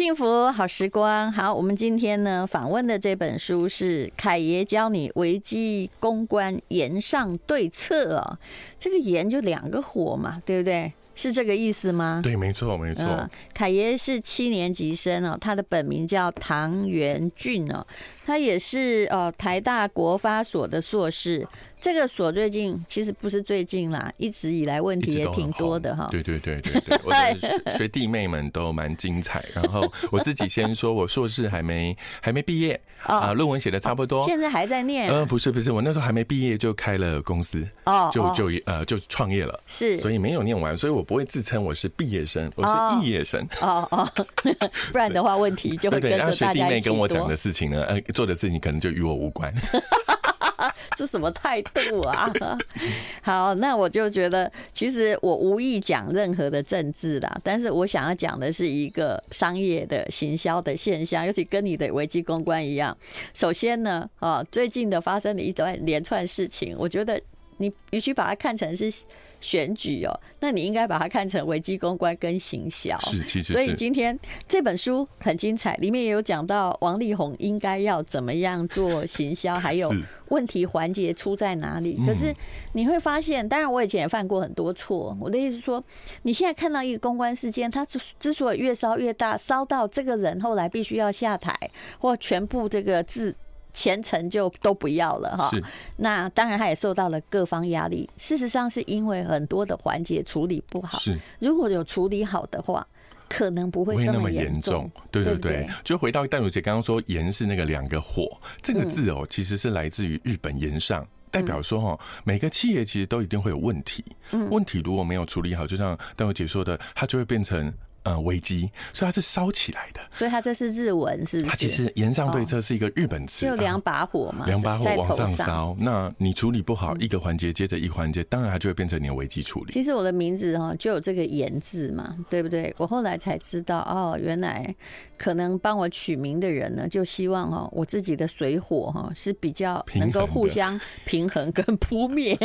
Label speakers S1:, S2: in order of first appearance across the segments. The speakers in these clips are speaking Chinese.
S1: 幸福好时光，好，我们今天呢访问的这本书是凯爷教你危机公关言上对策哦。这个言就两个火嘛，对不对？是这个意思吗？
S2: 对，没错，没错。
S1: 嗯，凯爷是七年级生哦，他的本名叫唐元俊哦，他也是呃台大国发所的硕士。这个所最近其实不是最近啦，一直以来问题也挺多的哈。
S2: 对对对 对对，我的学弟妹们都蛮精彩。然后我自己先说，我硕士还没还没毕业 啊，论文写的差不多，
S1: 现在还在念。
S2: 呃，不是不是，我那时候还没毕业就开了公司哦，就就呃就创业了，是，所以没有念完，所以我不会自称我是毕业生，我是肄业生。哦哦，
S1: 不然的话问题就会跟着大家一起多。学弟妹
S2: 跟我讲的事情呢，呃，做的事情可能就与我无关。
S1: 这什么态度啊？好，那我就觉得，其实我无意讲任何的政治啦，但是我想要讲的是一个商业的行销的现象，尤其跟你的危机公关一样。首先呢，啊，最近的发生的一段连串事情，我觉得你必须把它看成是。选举哦，那你应该把它看成危机公关跟行销。
S2: 是，其实。
S1: 所以今天这本书很精彩，里面也有讲到王力宏应该要怎么样做行销，还有 问题环节出在哪里。可是你会发现，当然我以前也犯过很多错。我的意思是说，你现在看到一个公关事件，它之所以越烧越大，烧到这个人后来必须要下台，或全部这个字。前程就都不要了哈，那当然他也受到了各方压力。事实上是因为很多的环节处理不好，是。如果有处理好的话，可能不会那么严重。
S2: 对对对，就回到淡如姐刚刚说“盐”是那个两个火这个字哦，其实是来自于日本“盐上”，代表说哈，每个企业其实都一定会有问题，问题如果没有处理好，就像淡如姐说的，它就会变成。呃，危机，所以它是烧起来的。
S1: 所以它这是日文，是不是？
S2: 它其实岩上对策是一个日本词，
S1: 就两把火嘛，
S2: 两把火往上烧。那你处理不好一个环节，接着一环节，当然它就会变成你的危机处理。
S1: 其实我的名字哈就有这个岩字嘛，对不对？我后来才知道哦，原来可能帮我取名的人呢，就希望哈我自己的水火哈是比较能够互相 平衡跟扑灭。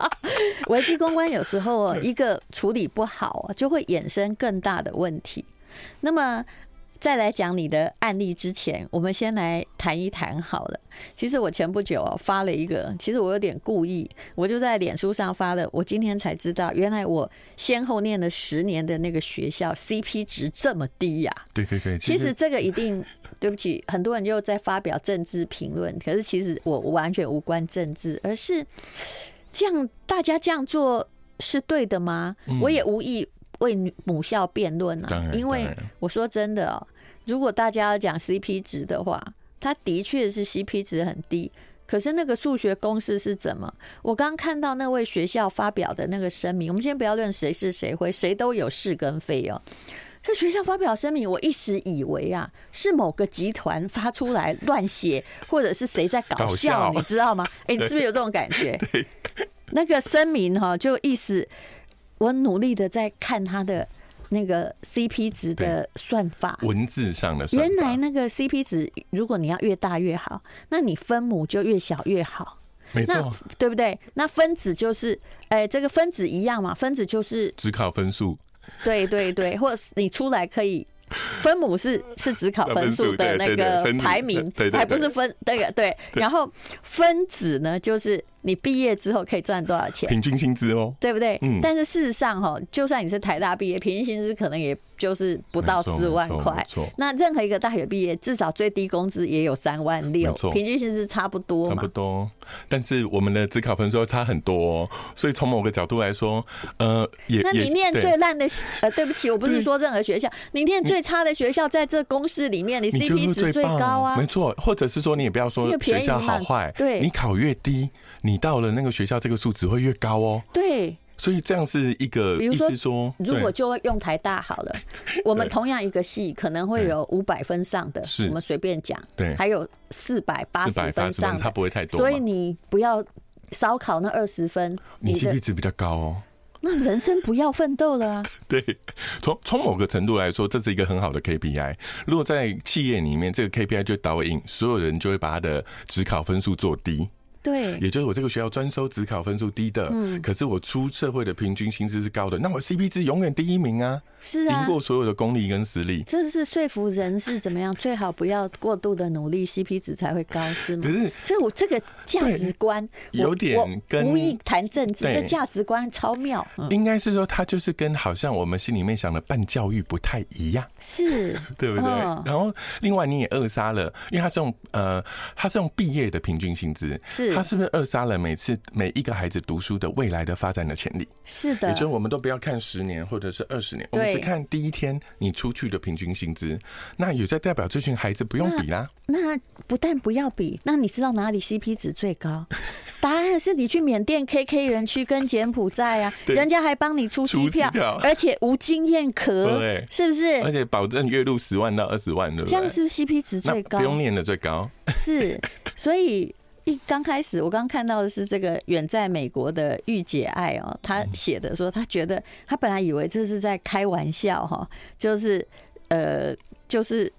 S1: 危机公关有时候一个处理不好，就会衍生更大的问题。那么，再来讲你的案例之前，我们先来谈一谈好了。其实我前不久发了一个，其实我有点故意，我就在脸书上发了。我今天才知道，原来我先后念了十年的那个学校 CP 值这么低呀！
S2: 对对对，
S1: 其实这个一定 对不起，很多人就在发表政治评论，可是其实我完全无关政治，而是这样大家这样做是对的吗？我也无意。为母校辩论啊，因为我说真的哦，如果大家要讲 CP 值的话，它的确是 CP 值很低。可是那个数学公式是怎么？我刚看到那位学校发表的那个声明，我们先不要论谁是谁非，谁都有是跟非哦。这学校发表声明，我一时以为啊是某个集团发出来乱写，或者是谁在搞笑，你知道吗？哎，你是不是有这种感觉？那个声明哈，就意思。我努力的在看他的那个 CP 值的算法，
S2: 文字上的算法。
S1: 原来那个 CP 值，如果你要越大越好，那你分母就越小越好，
S2: 没错，
S1: 对不对？那分子就是，哎，这个分子一样嘛，分子就是
S2: 只考分数，
S1: 对对对，或者你出来可以。分母是是只考分数的那个排名，还不是分那个对。然后分子呢，就是你毕业之后可以赚多少钱，
S2: 平均薪资哦，
S1: 对不对？嗯。但是事实上哈，就算你是台大毕业，平均薪资可能也。就是不到四万块，那任何一个大学毕业，至少最低工资也有三万六，平均薪资差不多嘛。
S2: 差不多，但是我们的职考分数差很多，所以从某个角度来说，呃，也
S1: 那你念最烂的，呃，对不起，我不是说任何学校，你念最差的学校，在这公式里面，你 CP 值最高啊，
S2: 没错，或者是说你也不要说学校好坏，对，你考越低，你到了那个学校，这个数值会越高哦，
S1: 对。
S2: 所以这样是一个，比如说，
S1: 如果就用台大好了，我们同样一个系可能会有五百分上的，我们随便讲，对，还有四百八十分上的，
S2: 它不会太多。
S1: 所以你不要烧烤那二十分，
S2: 你 CP 值比较高哦。
S1: 那人生不要奋斗了啊！
S2: 对，从从某个程度来说，这是一个很好的 KPI。如果在企业里面，这个 KPI 就导引所有人就会把他的指考分数做低。
S1: 对，
S2: 也就是我这个学校专收只考分数低的，嗯，可是我出社会的平均薪资是高的，那我 CP 值永远第一名啊，
S1: 是啊，
S2: 赢过所有的公立跟私立。
S1: 这是说服人是怎么样？最好不要过度的努力，CP 值才会高，是吗？
S2: 可是
S1: 这我这个价值观
S2: 有点跟
S1: 无意谈政治，这价值观超妙。
S2: 应该是说，他就是跟好像我们心里面想的办教育不太一样，
S1: 是
S2: 对不对？然后另外你也扼杀了，因为他是用呃，他是用毕业的平均薪资，
S1: 是
S2: 他是不是扼杀了每次每一个孩子读书的未来的发展的潜力？
S1: 是的，
S2: 也就是我们都不要看十年或者是二十年，我们只看第一天你出去的平均薪资，那也在代表这群孩子不用比啦。
S1: 那不但不要比，那你知道哪里 CP 值最高？答案是你去缅甸 KK 园区跟柬埔寨啊，人家还帮你出机票，而且无经验可，是不是？
S2: 而且保证月入十万到二十万的，
S1: 这样是不是 CP 值最高？
S2: 不用念的最高。
S1: 是，所以一刚开始我刚看到的是这个远在美国的御姐爱哦，他写的说他觉得他本来以为这是在开玩笑哈，就是呃就是。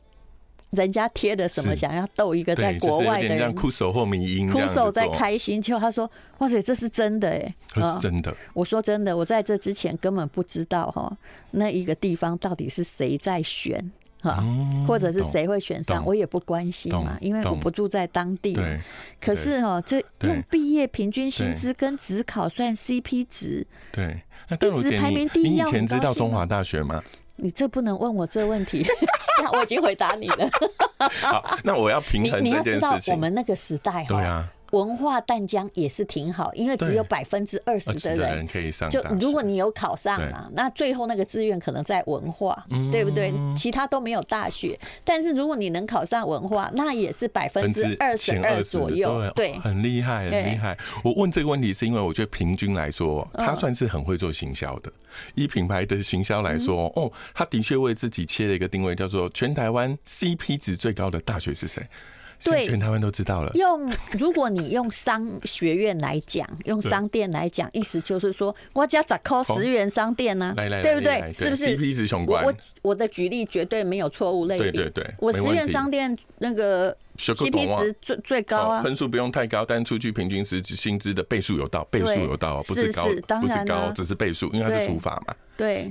S1: 人家贴的什么？想要逗一个在国外的人，
S2: 酷手或迷音，
S1: 酷手在开心。结果他说：“哇塞，这是真的哎，
S2: 是真的。”
S1: 我说：“真的，我在这之前根本不知道哈，那一个地方到底是谁在选哈，或者是谁会选上，我也不关心嘛，因为我不住在当地。可是哈，这用毕业平均薪资跟职考算 CP 值，
S2: 对，
S1: 一直排名第一。
S2: 你以前知道中华大学吗？
S1: 你这不能问我这问题。”我已经回答你了。
S2: 好，那我要平衡这件事情。你要知道，
S1: 我们那个时代哈，对啊，文化淡江也是挺好，因为只有百分之二十的人可以上。就如果你有考上嘛，那最后那个志愿可能在文化，对不对？其他都没有大学。但是如果你能考上文化，那也是百分之二十二左右。对，
S2: 很厉害，很厉害。我问这个问题是因为我觉得平均来说，他算是很会做行销的。以品牌的行销来说，哦，他的确为自己切了一个定位，叫做全台湾 CP 值最高的大学是谁？对，全台湾都知道了。
S1: 用如果你用商学院来讲，用商店来讲，意思就是说，我家咋扣十元商店 呢？对不对？是不是
S2: ？CP 值雄
S1: 关。我我的举例绝对没有错误类比。
S2: 对对对，
S1: 我十元商店那个 CP 值最最高啊，
S2: 分数不用太高，但出去平均是薪资的倍数有到，倍数有到，不是高，不是高，只是倍数，因为它是除法嘛。
S1: 对。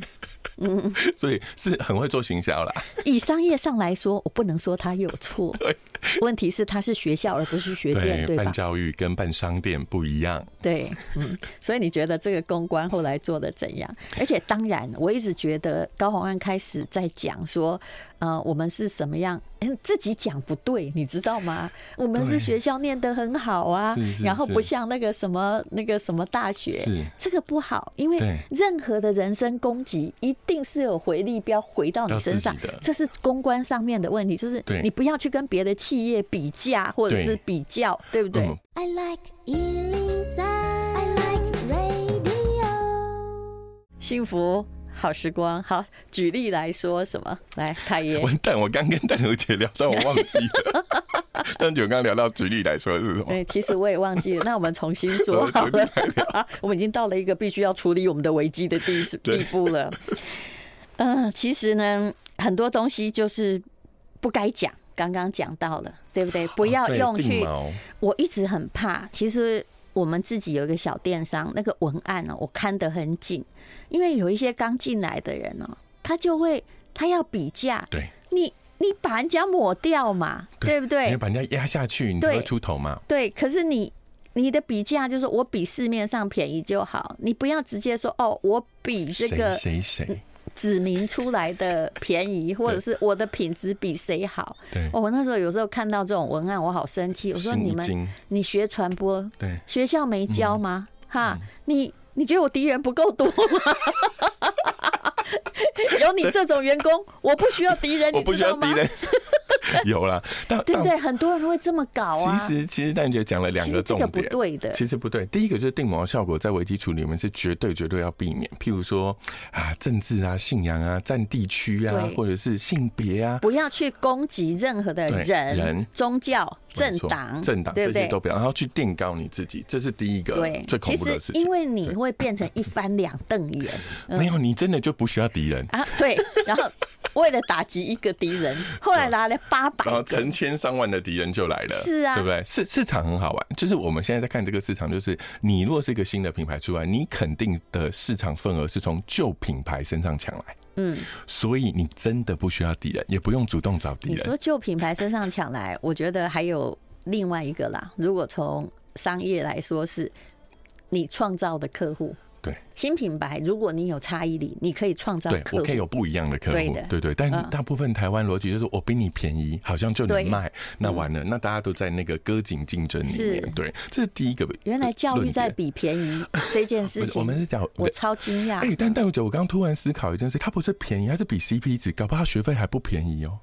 S1: 嗯，
S2: 所以是很会做行销啦。
S1: 以商业上来说，我不能说他有错。对，问题是他是学校而不是学店，对吧？
S2: 办教育跟办商店不一样。
S1: 对，嗯，所以你觉得这个公关后来做的怎样？而且当然，我一直觉得高虹安开始在讲说。呃，我们是什么样？嗯，自己讲不对，你知道吗？我们是学校念得很好啊，然后不像那个什么那个什么大学，这个不好，因为任何的人身攻击一定是有回力标回到你身上，这是公关上面的问题，就是你不要去跟别的企业比价或者是比较，对不对？I like 103, I like radio 幸福。好时光，好，举例来说什么？来，凯爷。
S2: 完蛋，我刚跟淡如姐聊到，我忘记了。淡如刚刚聊到举例来说是什么？
S1: 对，其实我也忘记了。那我们重新说好了。我们已经到了一个必须要处理我们的危机的地地步了。嗯，其实呢，很多东西就是不该讲。刚刚讲到了，对不对？不要用去。我一直很怕，其实。我们自己有一个小电商，那个文案呢，我看得很紧，因为有一些刚进来的人呢，他就会他要比价，
S2: 对，
S1: 你你把人家抹掉嘛，对不对？
S2: 你把人家压下去，你才会出头嘛。
S1: 对，可是你你的比价就是我比市面上便宜就好，你不要直接说哦，我比这个谁谁。指明出来的便宜，或者是我的品质比谁好？对，我那时候有时候看到这种文案，我好生气。我说你们，你学传播，对，学校没教吗？哈，你你觉得我敌人不够多吗？有你这种员工，我不需要敌人，你知道吗？
S2: 有啦，但
S1: 对不对？很多人会这么搞啊。
S2: 其实，其实淡如姐讲了两个重点，
S1: 不对的。
S2: 其实不对。第一个就是定锚效果，在危机处理里面是绝对绝对要避免。譬如说啊，政治啊、信仰啊、占地区啊，或者是性别啊，
S1: 不要去攻击任何的人、人、宗教、政党、
S2: 政党这些都不要，然后去垫高你自己，这是第一个最恐怖的事情。
S1: 因为你会变成一翻两瞪眼。
S2: 没有，你真的就不需要敌人
S1: 啊？对，然后。为了打击一个敌人，后来拿了八百，
S2: 然后成千上万的敌人就来了。
S1: 是啊，
S2: 对不对？市市场很好玩，就是我们现在在看这个市场，就是你如果是一个新的品牌出来，你肯定的市场份额是从旧品牌身上抢来。嗯，所以你真的不需要敌人，也不用主动找敌人。
S1: 你说旧品牌身上抢来，我觉得还有另外一个啦。如果从商业来说，是你创造的客户。
S2: 对
S1: 新品牌，如果你有差异力，你可以创造
S2: 对，我可以有不一样的客户，
S1: 对的，
S2: 对对。但大部分台湾逻辑就是我比你便宜，好像就能卖，那完了，那大家都在那个割颈竞争里面。对，这是第一个。
S1: 原来教育在比便宜这件事 情，
S2: 我们是讲，
S1: 我超惊讶。
S2: 哎，但但我觉得我刚刚突然思考一件事，它不是便宜，它是比 CP 值，搞不好学费还不便宜哦。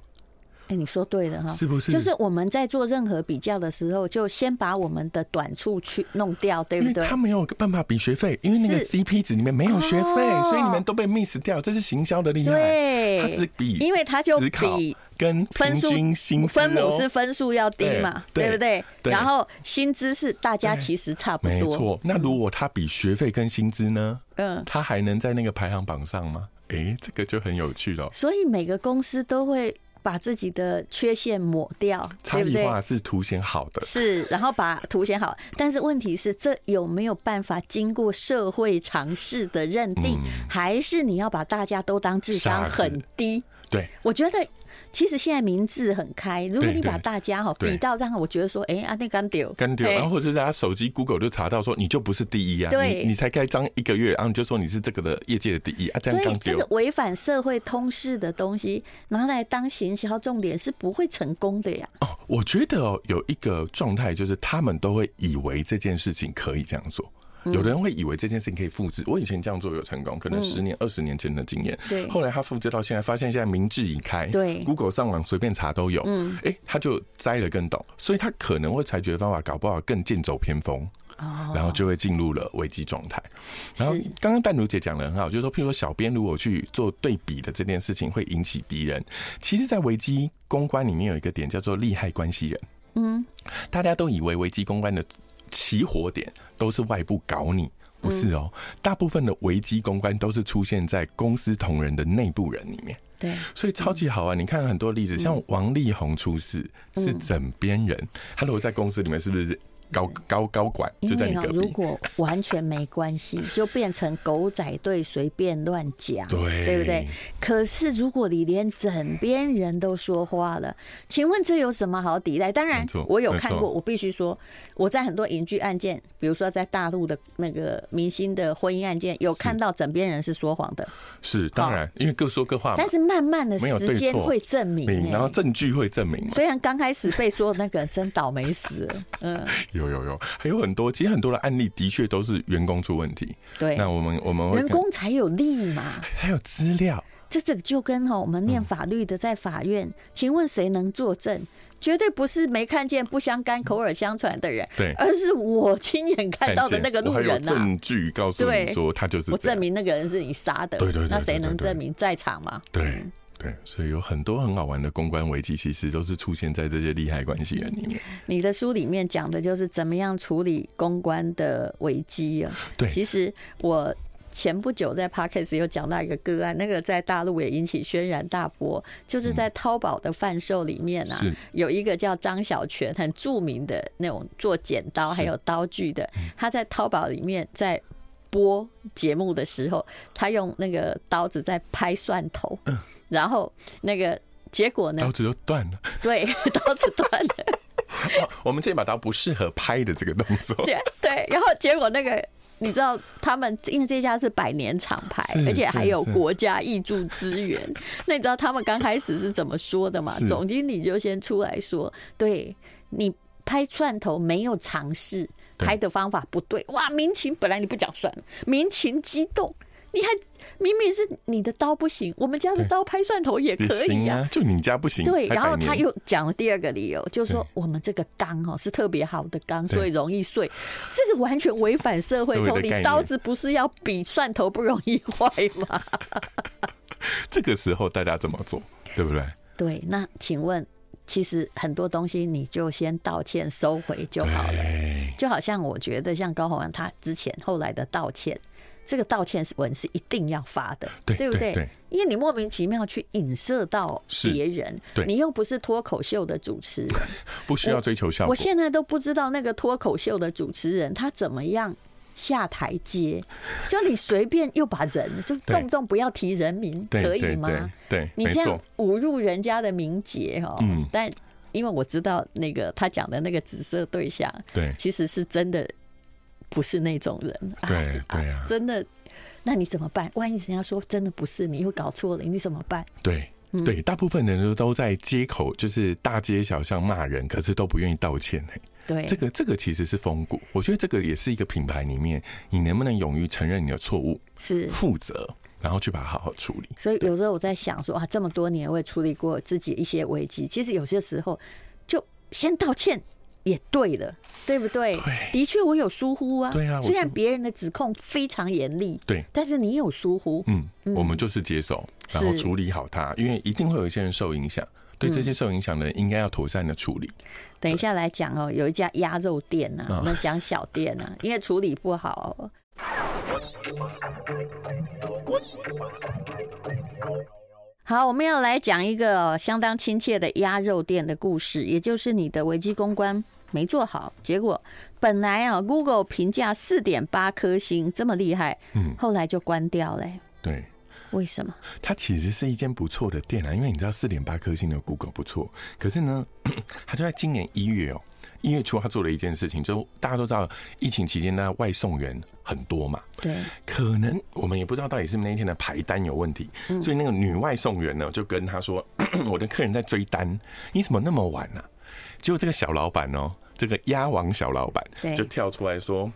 S1: 哎，你说对了哈，
S2: 是不是？
S1: 就是我们在做任何比较的时候，就先把我们的短处去弄掉，对不对？
S2: 他没有办法比学费，因为那个 CP 值里面没有学费，所以你们都被 miss 掉。这是行销的厉害，
S1: 对，
S2: 他只比，
S1: 因为他就比
S2: 跟分数
S1: 分母是分数要低嘛，对不对？然后薪资是大家其实差不多。没错，
S2: 那如果他比学费跟薪资呢？嗯，他还能在那个排行榜上吗？哎，这个就很有趣了。
S1: 所以每个公司都会。把自己的缺陷抹掉，
S2: 差异化是凸显好的，
S1: 是，然后把凸显好。但是问题是，这有没有办法经过社会常识的认定？还是你要把大家都当智商很低？
S2: 对，
S1: 我觉得。其实现在名字很开，如果你把大家哈比到让我觉得说，哎，阿那干丢
S2: 干丢，然后或者是大家手机 Google 就查到说，你就不是第一啊，对，你才开张一个月，然后你就说你是这个的业界的第一啊，这样
S1: 所以这个违反社会通识的东西拿来当行销重点是不会成功的呀。
S2: 哦，我觉得哦，有一个状态就是他们都会以为这件事情可以这样做。有的人会以为这件事情可以复制，我以前这样做有成功，可能十年、二十年前的经验。对，后来他复制到现在，发现现在明智已开，对，Google 上网随便查都有。嗯，哎，他就栽了更懂，所以他可能会采取的方法，搞不好更剑走偏锋，然后就会进入了危机状态。然后刚刚淡如姐讲的很好，就是说，譬如说小编如果去做对比的这件事情会引起敌人，其实，在危机公关里面有一个点叫做利害关系人。嗯，大家都以为危机公关的。起火点都是外部搞你，不是哦。大部分的危机公关都是出现在公司同仁的内部人里面。对，所以超级好啊！你看很多例子，像王力宏出事是枕边人，他如果在公司里面是不是？高高高管就在你隔壁。
S1: 如果完全没关系，就变成狗仔队随便乱讲，对对不对？可是如果你连枕边人都说话了，请问这有什么好抵赖？当然，我有看过，我必须说，我在很多影剧案件，比如说在大陆的那个明星的婚姻案件，有看到枕边人是说谎的。
S2: 是当然，因为各说各话。
S1: 但是慢慢的时间会证明，
S2: 然后证据会证明。
S1: 虽然刚开始被说那个人真倒霉死了，嗯。
S2: 有有有，还有很多，其实很多的案例的确都是员工出问题。对，那我们我们
S1: 员工才有利嘛，
S2: 还有资料。
S1: 这这个就跟哈我们念法律的在法院，请问谁能作证？绝对不是没看见不相干、口耳相传的人，对，而是我亲眼看到的那个路人呐。
S2: 证据告诉你说他就是，
S1: 我证明那个人是你杀的。对对对，那谁能证明在场吗？
S2: 对。对，所以有很多很好玩的公关危机，其实都是出现在这些利害关系人里面。
S1: 你的书里面讲的就是怎么样处理公关的危机啊？对，其实我前不久在 Podcast 有讲到一个个案，那个在大陆也引起轩然大波，就是在淘宝的贩售里面啊，有一个叫张小泉，很著名的那种做剪刀还有刀具的，他在淘宝里面在播节目的时候，他用那个刀子在拍蒜头。然后那个结果呢？
S2: 刀子就断了。
S1: 对，刀子断了。
S2: 我们这把刀不适合拍的这个动作。
S1: 对，然后结果那个你知道，他们因为这家是百年厂牌，而且还有国家挹注资源。那你知道他们刚开始是怎么说的吗？总经理就先出来说：“对，你拍串头没有尝试，拍的方法不对。哇，民情本来你不讲算了，民情激动。”你还明明是你的刀不行，我们家的刀拍蒜头也可以呀，
S2: 就你家不行。
S1: 对，然后他又讲了第二个理由，就是说我们这个钢哦是特别好的钢，所以容易碎。这个完全违反社会通理，刀子不是要比蒜头不容易坏吗？
S2: 这个时候大家怎么做，对不对？对，
S1: 那请问，其实很多东西你就先道歉收回就好了，就好像我觉得像高洪安他之前后来的道歉。这个道歉文是一定要发的，对，对不对？
S2: 对，
S1: 因为你莫名其妙去影射到别人，你又不是脱口秀的主持人，
S2: 不需要追求效果。
S1: 我现在都不知道那个脱口秀的主持人他怎么样下台阶，就你随便又把人就动不动不要提人名，可以吗？
S2: 对，对，
S1: 你这样侮辱人家的名节哈。嗯，但因为我知道那个他讲的那个紫色对象，
S2: 对，
S1: 其实是真的。不是那种人，
S2: 对对啊，
S1: 真的，那你怎么办？万一人家说真的不是你，又搞错了，你怎么办？
S2: 对对，大部分人都都在街口，就是大街小巷骂人，可是都不愿意道歉。
S1: 对，
S2: 这个这个其实是风骨，我觉得这个也是一个品牌里面，你能不能勇于承认你的错误，是负责，然后去把它好好处理。
S1: 所以有时候我在想说啊，这么多年我也处理过自己一些危机，其实有些时候就先道歉。也对了，对不对？的确我有疏忽啊。对啊，虽然别人的指控非常严厉，对，但是你有疏忽。
S2: 嗯，我们就是接受，然后处理好它，因为一定会有一些人受影响。对这些受影响的人，应该要妥善的处理。
S1: 等一下来讲哦，有一家鸭肉店呐，我们讲小店呐，因为处理不好。好，我们要来讲一个相当亲切的鸭肉店的故事，也就是你的危机公关没做好，结果本来啊，Google 评价四点八颗星，这么厉害，嗯，后来就关掉了。
S2: 对，
S1: 为什么？
S2: 它其实是一间不错的店啊，因为你知道四点八颗星的 Google 不错，可是呢，它就在今年一月哦。一月初，他做了一件事情，就大家都知道，疫情期间呢，外送员很多嘛，对，可能我们也不知道到底是不是那一天的排单有问题，所以那个女外送员呢，就跟他说：“ 我的客人在追单，你怎么那么晚呢？”结果这个小老板哦，这个鸭王小老板就跳出来说。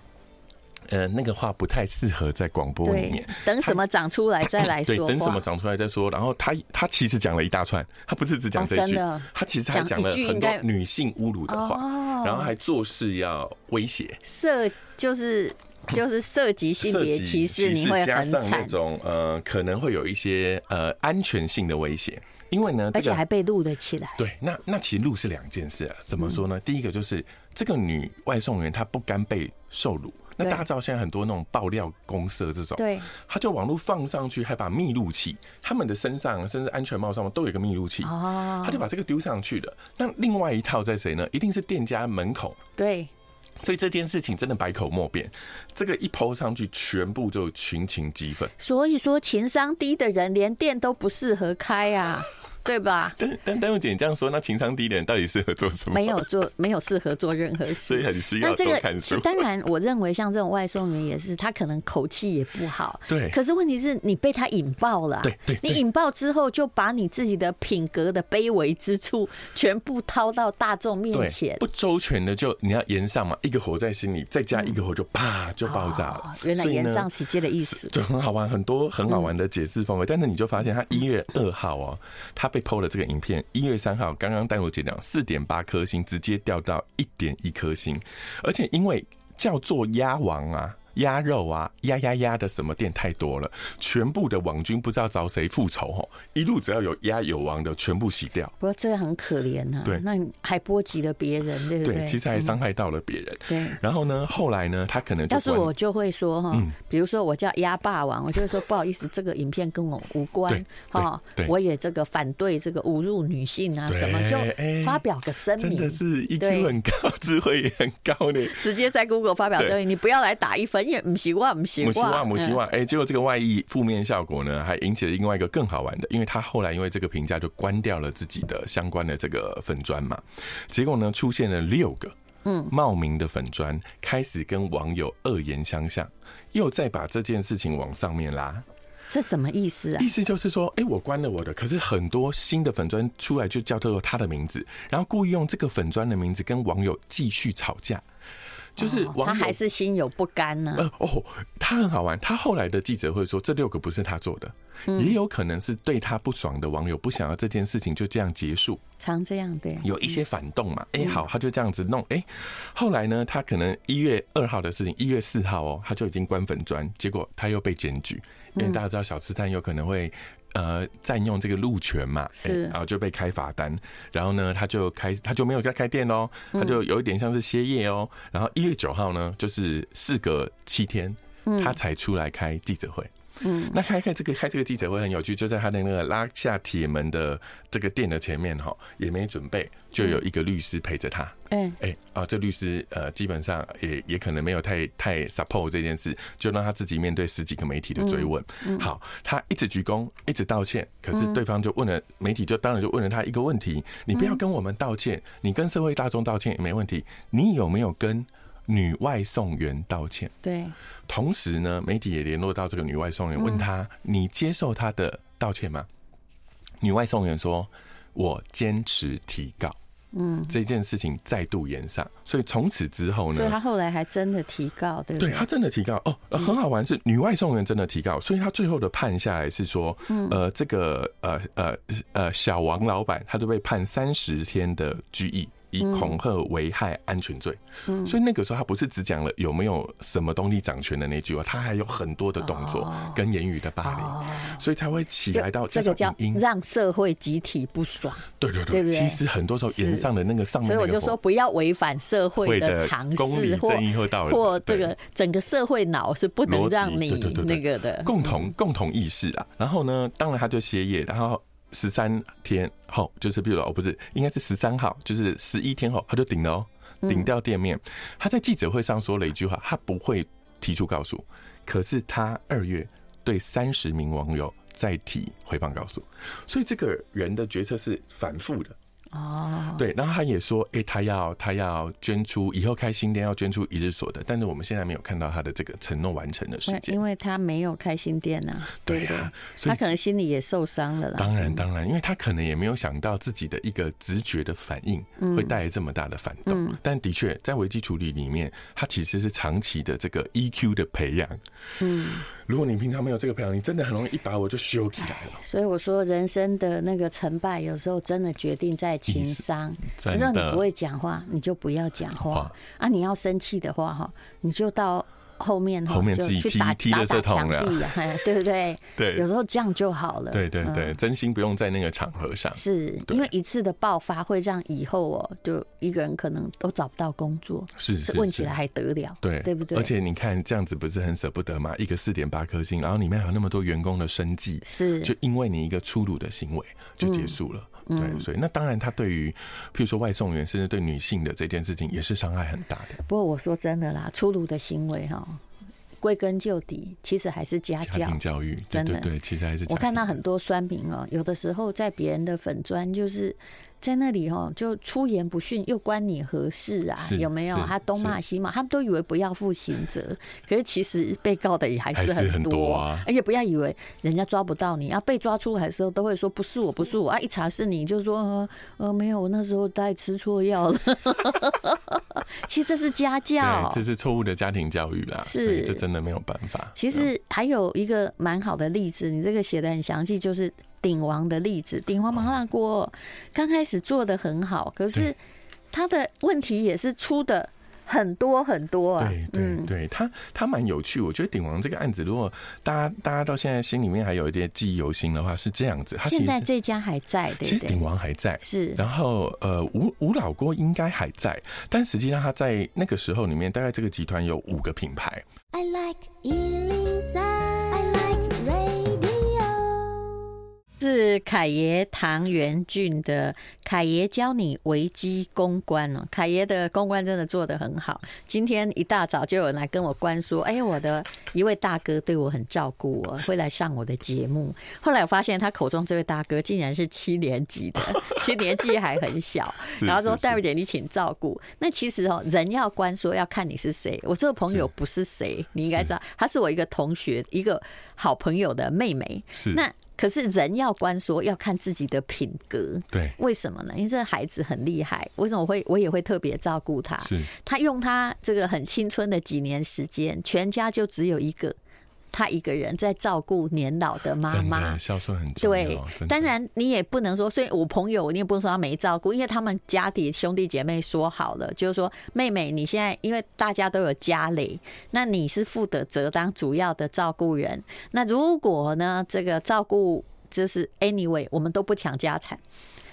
S2: 呃，那个话不太适合在广播里面。
S1: 等什么长出来再来 说。
S2: 对，等什么长出来再说。然后他他其实讲了一大串，他不是只讲这句，他其实还讲了很多女性侮辱的话，然后还做事要威胁，
S1: 涉就是就是涉及性别歧视，你会。加上
S2: 那种呃，可能会有一些呃安全性的威胁，因为呢，
S1: 而且还被录了起来。
S2: 对，那那其实录是两件事啊。怎么说呢？第一个就是这个女外送员她不甘被受辱。那大家知道现在很多那种爆料公社这种，对，他就网络放上去，还把密录器，他们的身上甚至安全帽上面都有一个密录器，哦，他就把这个丢上去了。那另外一套在谁呢？一定是店家门口，
S1: 对，
S2: 所以这件事情真的百口莫辩，这个一 PO 上去，全部就群情激愤。
S1: 所以说，情商低的人连店都不适合开啊。对吧？
S2: 但但丹如姐，你这样说，那情商低的人到底适合做什么？
S1: 没有做，没有适合做任何事，
S2: 所以很需要多看书。
S1: 当然，我认为像这种外送员也是，他可能口气也不好。
S2: 对。
S1: 可是问题是你被他引爆了。
S2: 对对。
S1: 你引爆之后，就把你自己的品格的卑微之处全部掏到大众面前。
S2: 不周全的就你要延上嘛，一个火在心里，再加一个火就啪就爆炸了。
S1: 原来延上直接的意思。
S2: 就很好玩，很多很好玩的解释方位。但是你就发现，他一月二号哦，他被 PO 了这个影片。一月三号，刚刚丹如姐讲，四点八颗星直接掉到一点一颗星，而且因为叫做鸭王啊。鸭肉啊，鸭鸭鸭的什么店太多了，全部的网军不知道找谁复仇哦，一路只要有鸭有王的全部洗掉。
S1: 不过这个很可怜呐，对，那你还波及了别人，对不对？
S2: 对，其实还伤害到了别人。对，然后呢，后来呢，他可能
S1: 要是我就会说哈，比如说我叫鸭霸王，我就会说不好意思，这个影片跟我无关哈，我也这个反对这个侮辱女性啊什么，就发表个声明，
S2: 真的是 EQ 很高，智慧也很高呢。
S1: 直接在 Google 发表声明，你不要来打一分。因为不习惯，不习惯，不习惯，
S2: 不习惯。哎，结果这个外溢负面效果呢，还引起了另外一个更好玩的，因为他后来因为这个评价就关掉了自己的相关的这个粉砖嘛。结果呢，出现了六个嗯冒名的粉砖，开始跟网友恶言相向，又再把这件事情往上面拉。
S1: 是什么意思啊？
S2: 意思就是说，哎，我关了我的，可是很多新的粉砖出来就叫做他的名字，然后故意用这个粉砖的名字跟网友继续吵架。就是
S1: 他还是心有不甘呢。
S2: 呃哦，他很好玩。他后来的记者会说，这六个不是他做的，也有可能是对他不爽的网友不想要这件事情就这样结束，
S1: 常这样对，
S2: 有一些反动嘛。哎，好，他就这样子弄。哎，后来呢，他可能一月二号的事情，一月四号哦，他就已经关粉砖，结果他又被检举，因为大家知道小吃摊有可能会。呃，占用这个路权嘛，是，然后就被开罚单，然后呢，他就开，他就没有再开店喽，他就有一点像是歇业哦。然后一月九号呢，就是事隔七天，他才出来开记者会。嗯，那开开这个开这个记者会很有趣，就在他的那个拉下铁门的这个店的前面哈，也没准备，就有一个律师陪着他。嗯，哎啊，这律师呃，基本上也也可能没有太太 support 这件事，就让他自己面对十几个媒体的追问。好，他一直鞠躬，一直道歉，可是对方就问了媒体，就当然就问了他一个问题：你不要跟我们道歉，你跟社会大众道歉也没问题，你有没有跟？女外送员道歉。对，同时呢，媒体也联络到这个女外送员，问她：“你接受她的道歉吗？”女外送员说：“我坚持提告。”嗯，这件事情再度延上，所以从此之后呢，
S1: 所以他后来还真的提告，对不对？
S2: 对，他真的提告哦，很好玩，是女外送员真的提告，所以他最后的判下来是说，呃，这个呃呃呃小王老板他都被判三十天的拘役。以恐吓、危害安全罪，所以那个时候他不是只讲了有没有什么东西掌权的那句话，他还有很多的动作跟言语的霸凌，所以才会起来到
S1: 这个叫让社会集体不爽。
S2: 对对对，其实很多时候言上的那个上面，
S1: 所以我就说不要违反社会的常识或或这个整个社会脑是不能让你那个的。
S2: 共同共同意识啊。然后呢，当然他就歇业，然后。十三天后，就是比如哦，不是，应该是十三号，就是十一天后，他就顶了哦，顶掉店面。他在记者会上说了一句话，他不会提出告诉，可是他二月对三十名网友再提回谤告诉，所以这个人的决策是反复的。哦，对，然后他也说，哎、欸，他要他要捐出以后开新店要捐出一日所得，但是我们现在没有看到他的这个承诺完成的时间，
S1: 因为他没有开新店呢、啊。对呀、啊，他可能心里也受伤了啦。
S2: 当然当然，因为他可能也没有想到自己的一个直觉的反应会带来这么大的反动。嗯、但的确，在危机处理里面，他其实是长期的这个 EQ 的培养。嗯。如果你平常没有这个培养，你真的很容易一把我就修起来了。
S1: 所以我说，人生的那个成败，有时候真的决定在情商。真的你不会讲话，你就不要讲话啊！你要生气的话，哈，你就到。后面
S2: 后面自己踢踢的这桶了，
S1: 对不对？
S2: 对，
S1: 有时候这样就好了。
S2: 对对对，真心不用在那个场合上。
S1: 是因为一次的爆发会让以后哦，就一个人可能都找不到工作。
S2: 是是，
S1: 问起来还得了？对对不对？
S2: 而且你看这样子不是很舍不得吗？一个四点八颗星，然后里面还有那么多员工的生计，是就因为你一个粗鲁的行为就结束了。对，所以那当然他对于譬如说外送员，甚至对女性的这件事情也是伤害很大的。
S1: 不过我说真的啦，粗鲁的行为哈。归根究底，其实还是家教。
S2: 家庭教育，真的对，其实还是。
S1: 我看到很多酸民哦，有的时候在别人的粉砖，就是在那里哦，就出言不逊，又关你何事啊？有没有？他东骂西骂，他们都以为不要负刑责，可是其实被告的也还是很多啊。而且不要以为人家抓不到你啊，被抓出来的时候都会说不是我，不是我啊，一查是你，就说呃没有，我那时候大概吃错药了。其实这是家教，
S2: 这是错误的家庭教育啦，是这真的没有办法。
S1: 其实还有一个蛮好的例子，你这个写的很详细，就是鼎王的例子。鼎王麻辣锅刚开始做的很好，可是他的问题也是出的。很多很多啊，
S2: 对对对，他他蛮有趣。我觉得鼎王这个案子，如果大家大家到现在心里面还有一点记忆犹新的话，是这样子。他
S1: 现在这家还在，对，
S2: 其实鼎王还在，
S1: 是。
S2: 然后呃，吴吴老锅应该还在，但实际上他在那个时候里面，大概这个集团有五个品牌。I like
S1: 是凯爷唐元俊的凯爷教你危机公关哦，凯爷的公关真的做得很好。今天一大早就有人来跟我关说，哎，我的一位大哥对我很照顾，我会来上我的节目。后来我发现他口中这位大哥竟然是七年级的，其实年纪还很小。然后说戴瑞姐，你请照顾。那其实哦，人要关说要看你是谁。我这个朋友不是谁，你应该知道，他是我一个同学，一个好朋友的妹妹。是那。可是人要关说要看自己的品格，对，为什么呢？因为这孩子很厉害，为什么我会我也会特别照顾他？是，他用他这个很青春的几年时间，全家就只有一个。他一个人在照顾年老的妈妈，孝顺很重要。对，当然你也不能说，所以我朋友你也不能说他没照顾，因为他们家里兄弟姐妹说好了，就是说妹妹你现在因为大家都有家累，那你是负责责当主要的照顾人。那如果呢，这个照顾就是 anyway，我们都不抢家产。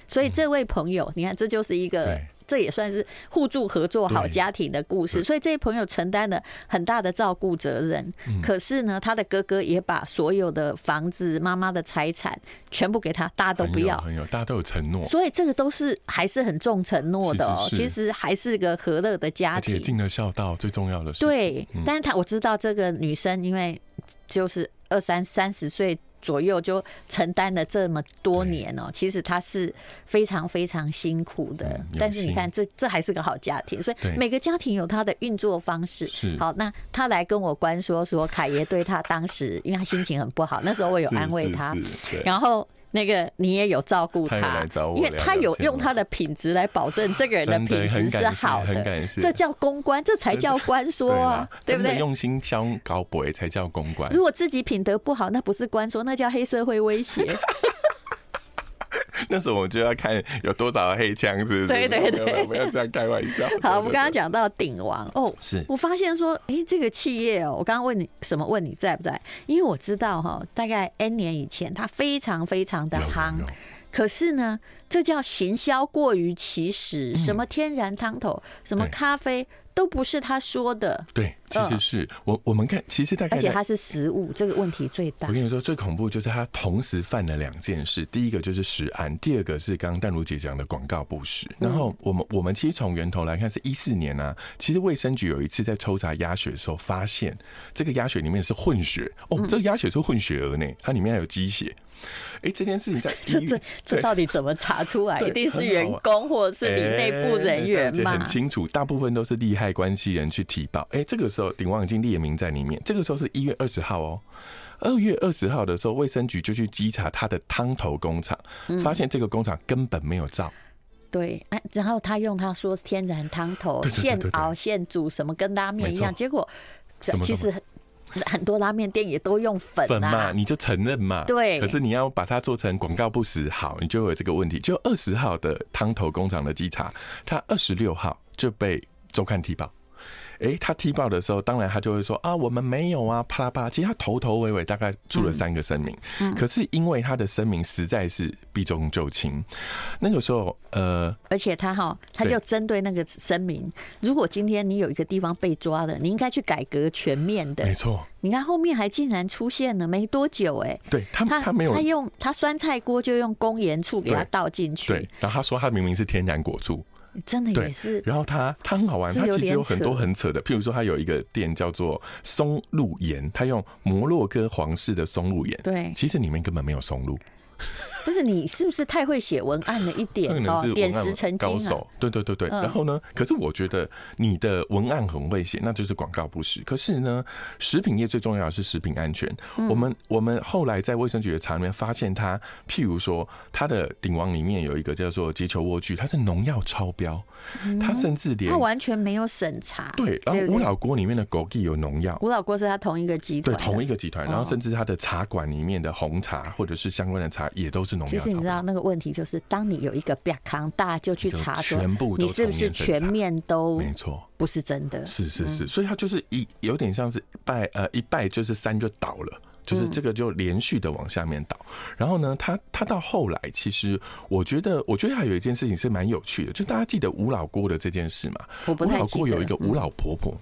S1: 所以这位朋友，你看这就是一个。这也算是互助合作好家庭的故事。所以这些朋友承担了很大的照顾责任。可是呢，他的哥哥也把所有的房子、妈妈的财产全部给他，大家都不要。
S2: 大家都有承诺。
S1: 所以这个都是还是很重承诺的哦。其实还是个和乐的家庭，
S2: 尽了孝道，最重要的是
S1: 对。但是他我知道这个女生，因为就是二三三十岁。左右就承担了这么多年哦，其实他是非常非常辛苦的。但是你看，这这还是个好家庭，所以每个家庭有他的运作方式。是好，那他来跟我关说说，凯爷对他当时，因为他心情很不好，那时候我有安慰他，然后。那个你也有照顾他，因为他有用他的品质来保证这个人的品质是好的，这叫公关，这才叫 官说啊，对不对？
S2: 用心相高博才叫公关。
S1: 如果自己品德不好，那不是官说，那叫黑社会威胁。
S2: 那时候我就要看有多少黑枪，是不是？
S1: 对对对，
S2: 不要这样开玩笑。
S1: 好，我们刚刚讲到鼎王哦，
S2: 是
S1: 我发现说，哎，这个企业哦，我刚刚问你什么？问你在不在？因为我知道哈，大概 N 年以前，它非常非常的夯。可是呢，这叫行销过于其实，什么天然汤头，什么咖啡。都不是他说的，
S2: 对，其实是我我们看，其实大概，
S1: 而且它是食物，这个问题最大。
S2: 我跟你说，最恐怖就是他同时犯了两件事，第一个就是食安，第二个是刚刚淡如姐讲的广告不实。然后我们我们其实从源头来看，是一四年啊，其实卫生局有一次在抽查鸭血的时候，发现这个鸭血里面是混血哦，这个鸭血是混血儿呢，它里面还有鸡血。哎，这件事情在
S1: 这这这到底怎么查出来？一定是员工或者是你内部人员嘛？
S2: 很清楚，大部分都是利害关系人去提报。哎，这个时候鼎旺已经列名在里面。这个时候是一月二十号哦，二月二十号的时候，卫生局就去稽查他的汤头工厂，发现这个工厂根本没有照。
S1: 对，哎，然后他用他说天然汤头现熬现煮，什么跟拉面一样，结果其实。很多拉面店也都用粉，啊、粉
S2: 嘛，你就承认嘛。对。可是你要把它做成广告不实，好，你就会有这个问题。就二十号的汤头工厂的稽查，他二十六号就被周刊踢爆。哎、欸，他踢爆的时候，当然他就会说啊，我们没有啊，啪啦啪啦。其实他头头尾尾大概出了三个声明，嗯，可是因为他的声明实在是避重就轻，那个时候呃，
S1: 而且他哈，他就针对那个声明，如果今天你有一个地方被抓了，你应该去改革全面的，
S2: 没错。
S1: 你看后面还竟然出现了没多久，哎，
S2: 对他他没有，
S1: 他用他酸菜锅就用公盐醋给他倒进去，
S2: 对，然后他说他明明是天然果醋。
S1: 真的也是，
S2: 然后他他很好玩，他其实有很多很扯的，譬如说他有一个店叫做松露盐，他用摩洛哥皇室的松露盐，
S1: 对，
S2: 其实里面根本没有松露。
S1: 不是你是不是太会写文案了一点？哦，点石成金啊！
S2: 对对对对，然后呢？可是我觉得你的文案很会写，那就是广告不实。可是呢，食品业最重要的是食品安全。我们我们后来在卫生局的查里面发现，它譬如说，它的鼎王里面有一个叫做结球莴苣，它是农药超标，它甚至连
S1: 它完全没有审查。
S2: 对，然后吴老锅里面的枸杞有农药，
S1: 吴老锅是它同一个集团，
S2: 对，同一个集团。然后甚至它的茶馆里面的红茶或者是相关的茶也都是。
S1: 其实你知道那个问题就是，当你有一个比较扛大，就去查说，你是不是全面都没错，不是真的，
S2: 是是是，所以他就是一有点像是拜呃一拜就是山就倒了，就是这个就连续的往下面倒。然后呢，他他到后来，其实我觉得我觉得还有一件事情是蛮有趣的，就大家记得吴老郭的这件事嘛？吴老郭有一个吴老婆婆。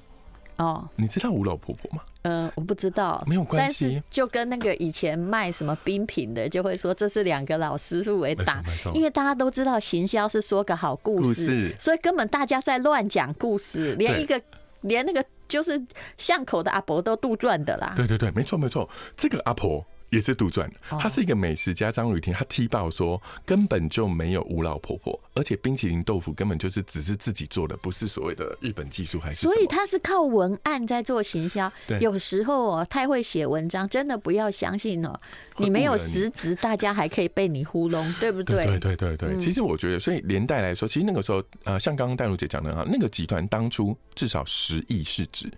S2: 哦，你知道吴老婆婆吗？
S1: 嗯、呃，我不知道，
S2: 没有关系。但
S1: 是就跟那个以前卖什么冰品的，就会说这是两个老师傅为打，因为大家都知道行销是说个好故事，故事，所以根本大家在乱讲故事，连一个连那个就是巷口的阿婆都杜撰的啦。
S2: 对对对，没错没错，这个阿婆。也是杜撰的，他是一个美食家张雨婷，他踢爆说根本就没有吴老婆婆，而且冰淇淋豆腐根本就是只是自己做的，不是所谓的日本技术还是？
S1: 所以他是靠文案在做行销，有时候哦太会写文章，真的不要相信哦，你没有实质，大家还可以被你糊弄，对不对？
S2: 对对对对，其实我觉得，所以连带来说，其实那个时候呃，像刚刚戴茹姐讲的哈，那个集团当初至少十亿市值，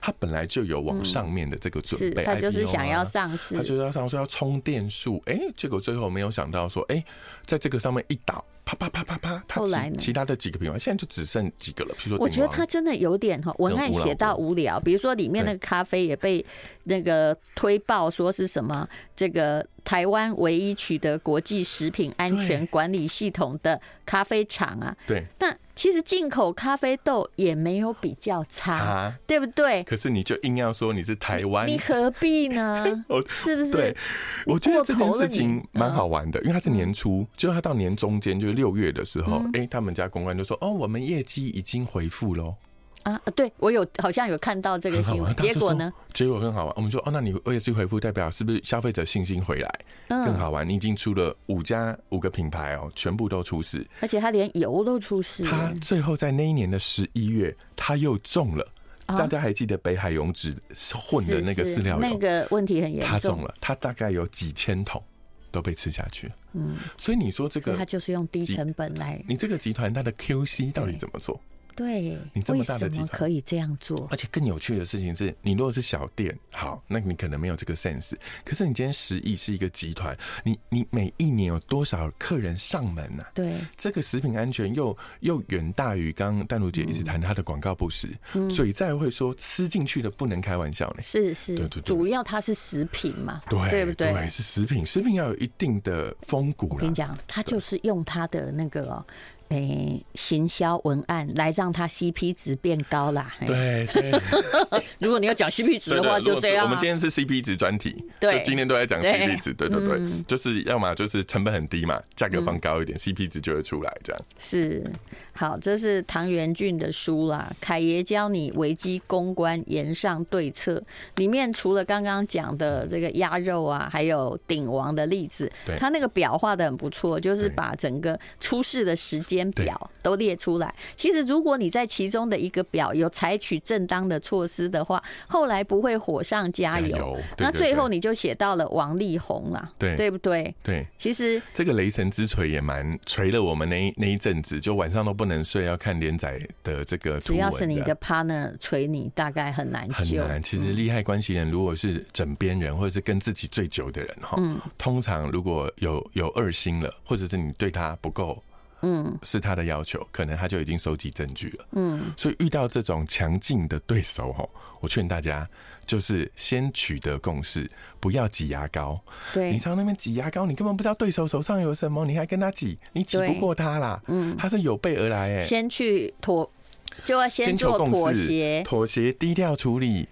S2: 他本来就有往上面的这个准备，
S1: 他就是想要上市，
S2: 他就是要上。然后说要充电数，哎，结果最后没有想到说，哎，在这个上面一倒，啪啪啪啪啪，他其其他的几个品牌现在就只剩几个了。比如说，
S1: 我觉得它真的有点哈文案写到无聊，比如说里面那个咖啡也被那个推爆说是什么这个台湾唯一取得国际食品安全管理系统的咖啡厂啊，
S2: 对，
S1: 那。其实进口咖啡豆也没有比较差，啊对不对？
S2: 可是你就硬要说你是台湾，
S1: 你何必呢？是不是？
S2: 对，我觉得这件事情蛮好玩的，因为它是年初，就他到年中间，就是六月的时候，哎、嗯欸，他们家公关就说：“哦，我们业绩已经回复喽。”
S1: 啊，对我有好像有看到这个新闻，结果呢？
S2: 结果很好玩。我们说哦，那你业绩恢复代表是不是消费者信心回来？更好玩，你已经出了五家五个品牌哦，全部都出事，
S1: 而且他连油都出事。
S2: 他最后在那一年的十一月，他又中了。大家还记得北海勇脂混的那个饲料油？
S1: 那个问题很严重。
S2: 他中了，他大概有几千桶都被吃下去了。嗯，所以你说这个，
S1: 他就是用低成本来。
S2: 你这个集团它的 QC 到底怎么做？
S1: 对，
S2: 你这么大的集团
S1: 可以这样做？
S2: 而且更有趣的事情是，你如果是小店，好，那你可能没有这个 sense。可是你今天十亿是一个集团，你你每一年有多少客人上门呢、啊？
S1: 对，
S2: 这个食品安全又又远大于刚刚淡如姐一直谈她的广告不实，嗯、嘴在会说吃进去的不能开玩笑呢。
S1: 是是，对对对，主要它是食品嘛，
S2: 对
S1: 对不对？
S2: 对，是食品，食品要有一定的风骨。
S1: 我跟你讲，它就是用它的那个。诶、欸，行销文案来让它 CP 值变高啦。
S2: 对对，
S1: 如果你要讲 CP 值的话，就这样、啊。
S2: 我们今天是 CP 值专题，
S1: 对，
S2: 今天都在讲 CP 值，对对对，嗯、就是要么就是成本很低嘛，价格放高一点、嗯、，CP 值就会出来，这样。
S1: 是，好，这是唐元俊的书啦，凯爷教你危机公关言上对策。里面除了刚刚讲的这个鸭肉啊，还有鼎王的例子，他那个表画的很不错，就是把整个出事的时间。表都列出来。其实，如果你在其中的一个表有采取正当的措施的话，后来不会火上加油。那最后你就写到了王力宏啦，对对不对？
S2: 对。
S1: 其实
S2: 这个雷神之锤也蛮锤了我们那那一阵子，就晚上都不能睡，要看连载的这个。
S1: 只要是你的 partner 锤你，大概很难救。
S2: 很难。其实利害关系人如果是枕边人，或者是跟自己最久的人哈，通常如果有有二心了，或者是你对他不够。嗯，是他的要求，可能他就已经收集证据了。嗯，所以遇到这种强劲的对手，吼，我劝大家就是先取得共识，不要挤牙膏。
S1: 对，
S2: 你朝那边挤牙膏，你根本不知道对手手上有什么，你还跟他挤，你挤不过他啦。嗯，他是有备而来，哎，
S1: 先去妥。就要先做妥协，
S2: 妥协低调处理，